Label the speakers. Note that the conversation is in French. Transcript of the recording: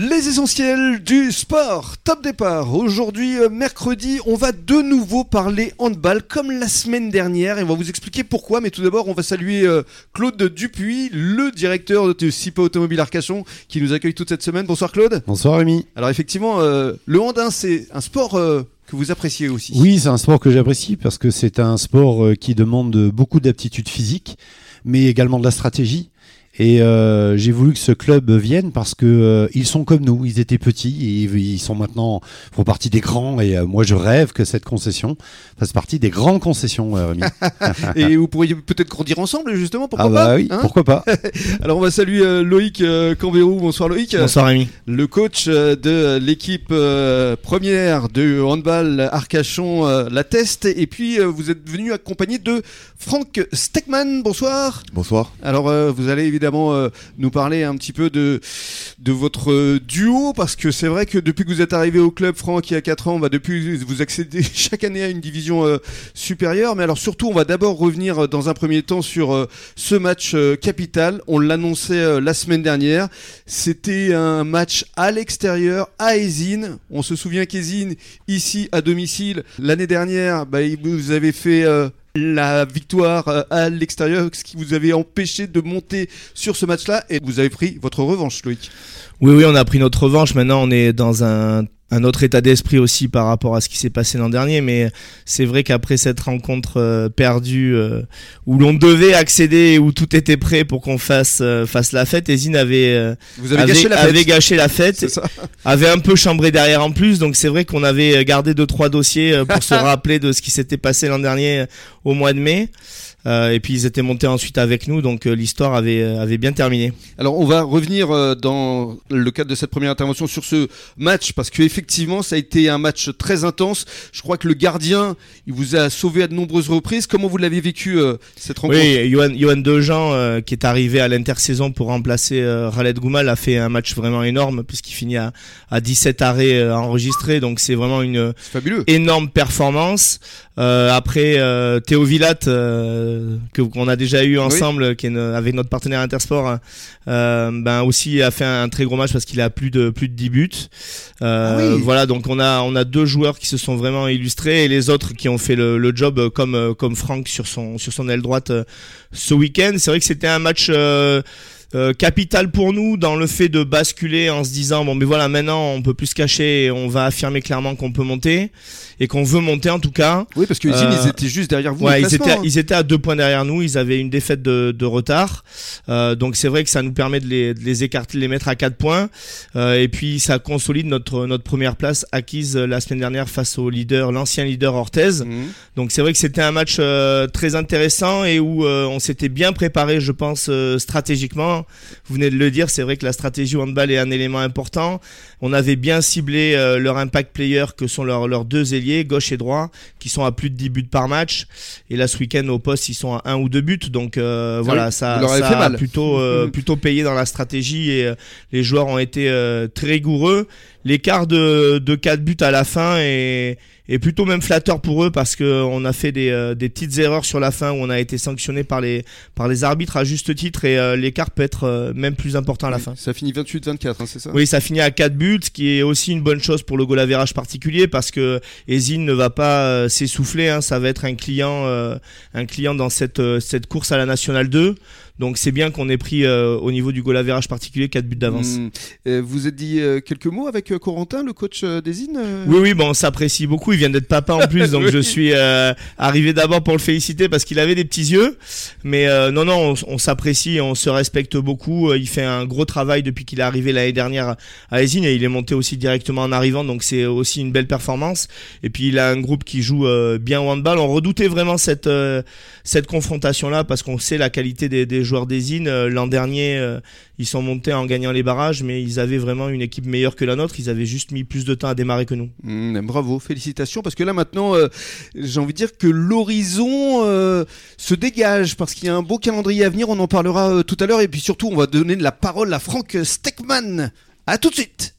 Speaker 1: Les essentiels du sport, top départ. Aujourd'hui, euh, mercredi, on va de nouveau parler handball comme la semaine dernière et on va vous expliquer pourquoi. Mais tout d'abord, on va saluer euh, Claude Dupuis, le directeur de SIPA Automobile Arcachon, qui nous accueille toute cette semaine. Bonsoir Claude.
Speaker 2: Bonsoir Rémi.
Speaker 1: Alors effectivement, euh, le handin, c'est un sport que vous appréciez aussi.
Speaker 2: Oui, c'est un sport que j'apprécie parce que c'est un sport qui demande beaucoup d'aptitude physique, mais également de la stratégie. Et euh, j'ai voulu que ce club vienne parce que euh, ils sont comme nous, ils étaient petits et ils sont maintenant font partie des grands. Et euh, moi, je rêve que cette concession fasse partie des grandes concessions.
Speaker 1: et vous pourriez peut-être grandir ensemble, justement. Pourquoi
Speaker 2: ah bah
Speaker 1: pas
Speaker 2: oui, hein pourquoi pas
Speaker 1: Alors on va saluer Loïc Cambérou. Bonsoir Loïc.
Speaker 3: Bonsoir Rémi.
Speaker 1: Le coach de l'équipe première de handball Arcachon, la Teste. Et puis vous êtes venu accompagné de Franck Steckman. Bonsoir.
Speaker 4: Bonsoir.
Speaker 1: Alors vous allez évidemment euh, nous parler un petit peu de, de votre euh, duo, parce que c'est vrai que depuis que vous êtes arrivé au club, Franck, il y a 4 ans, on va depuis vous accéder chaque année à une division euh, supérieure. Mais alors surtout, on va d'abord revenir dans un premier temps sur ce match capital. On l'annonçait la semaine dernière. C'était un match à l'extérieur, à Ezine. On se souvient qu'Ezine, ici à domicile, l'année dernière, bah, vous avez fait la victoire euh, à l'extérieur, ce qui vous avait empêché de monter sur ce match-là, et vous avez pris votre revanche, Loïc.
Speaker 3: Oui, oui, on a pris notre revanche. Maintenant, on est dans un un autre état d'esprit aussi par rapport à ce qui s'est passé l'an dernier, mais c'est vrai qu'après cette rencontre euh, perdue euh, où l'on devait accéder, où tout était prêt pour qu'on fasse euh, fasse la fête, Ezine avait
Speaker 1: Vous avez gâché la fête.
Speaker 3: avait gâché la fête, avait un peu chambré derrière en plus, donc c'est vrai qu'on avait gardé deux trois dossiers pour se rappeler de ce qui s'était passé l'an dernier au mois de mai. Euh, et puis ils étaient montés ensuite avec nous, donc euh, l'histoire avait, euh, avait bien terminé.
Speaker 1: Alors on va revenir dans le cadre de cette première intervention sur ce match, parce qu'effectivement ça a été un match très intense. Je crois que le gardien, il vous a sauvé à de nombreuses reprises. Comment vous l'avez vécu cette rencontre?
Speaker 3: Oui, Johan, Johan Dejean, qui est arrivé à l'intersaison pour remplacer Raled Goumal, a fait un match vraiment énorme, puisqu'il finit à, à 17 arrêts enregistrés, donc c'est vraiment une énorme performance. après, Théo Villat que qu'on a déjà eu ensemble, qui est avec notre partenaire Intersport, euh, ben aussi a fait un, très gros match parce qu'il a plus de plus de 10 buts. Euh, ah Voilà, donc on a on a deux joueurs qui se sont vraiment illustrés et les autres qui ont fait le, le job comme comme Franck sur son sur son aile droite euh, ce week-end. C'est vrai que c'était un match. Euh, euh, capital pour nous dans le fait de basculer en se disant bon mais voilà maintenant on peut plus se cacher et on va affirmer clairement qu'on peut monter et qu'on veut monter en tout cas.
Speaker 1: Oui parce que euh, ils étaient juste derrière vous.
Speaker 3: Ouais, ils étaient, ils étaient à deux points derrière nous, ils avaient une défaite de, de retard, euh, donc c'est vrai que ça nous permet de les, de les, écarter, de les mettre à quatre points euh, et puis ça consolide notre notre première place acquise la semaine dernière face au leader, l'ancien leader Orthez. Mhm. Donc c'est vrai que c'était un match euh, très intéressant et où on s'était bien préparé, je pense stratégiquement vous venez de le dire, c'est vrai que la stratégie handball est un élément important. On avait bien ciblé euh, leur impact player que sont leurs deux ailiers, gauche et droit, qui sont à plus de 10 buts par match. Et là, ce week-end, au poste, ils sont à 1 ou 2 buts. Donc euh, voilà, ça, a plutôt, euh, plutôt payé dans la stratégie et les joueurs ont été très rigoureux. L'écart de, de 4 buts à la fin est plutôt même flatteur pour eux parce que on a fait des, euh, des, petites erreurs sur la fin où on a été sanctionné par les par les arbitres à juste titre et euh, l'écart peut être euh, même plus important à la fin.
Speaker 1: Ça finit 28-24, hein, c'est ça?
Speaker 3: Oui, ça finit à 4 buts, ce qui est aussi une bonne chose pour le goal average particulier parce que Ezine ne va pas s'essouffler, hein, ça va être un client un client dans cette cette course à la nationale 2. Donc c'est bien qu'on ait pris au niveau du goal average particulier 4 buts d'avance.
Speaker 1: Euh, vous êtes dit quelques mots avec Corentin, le coach des
Speaker 3: Oui, oui, bon, on s'apprécie beaucoup. Il vient d'être papa en plus, donc je suis arrivé d'abord pour le féliciter parce qu'il avait des petits yeux. Mais non, non, on, s'apprécie, on se respecte beaucoup. Il fait un gros travail depuis qu'il est arrivé l'année dernière à Ezine et il est monté aussi directement en arrivant, donc c'est aussi une belle performance. Et puis il a un groupe qui joue bien au handball. On redoutait vraiment cette cette confrontation là parce qu'on sait la qualité des, des joueurs d'Ezine. Euh, l'an dernier, euh, ils sont montés en gagnant les barrages, mais ils avaient vraiment une équipe meilleure que la nôtre. Ils avaient juste mis plus de temps à démarrer que nous.
Speaker 1: Mmh, bravo, félicitations, parce que là maintenant, euh, j'ai envie de dire que l'horizon se dégage, parce qu'il y a un beau calendrier à venir. On en parlera tout à l'heure, et puis surtout, on va donner la parole à Franck Steckman. À tout de suite.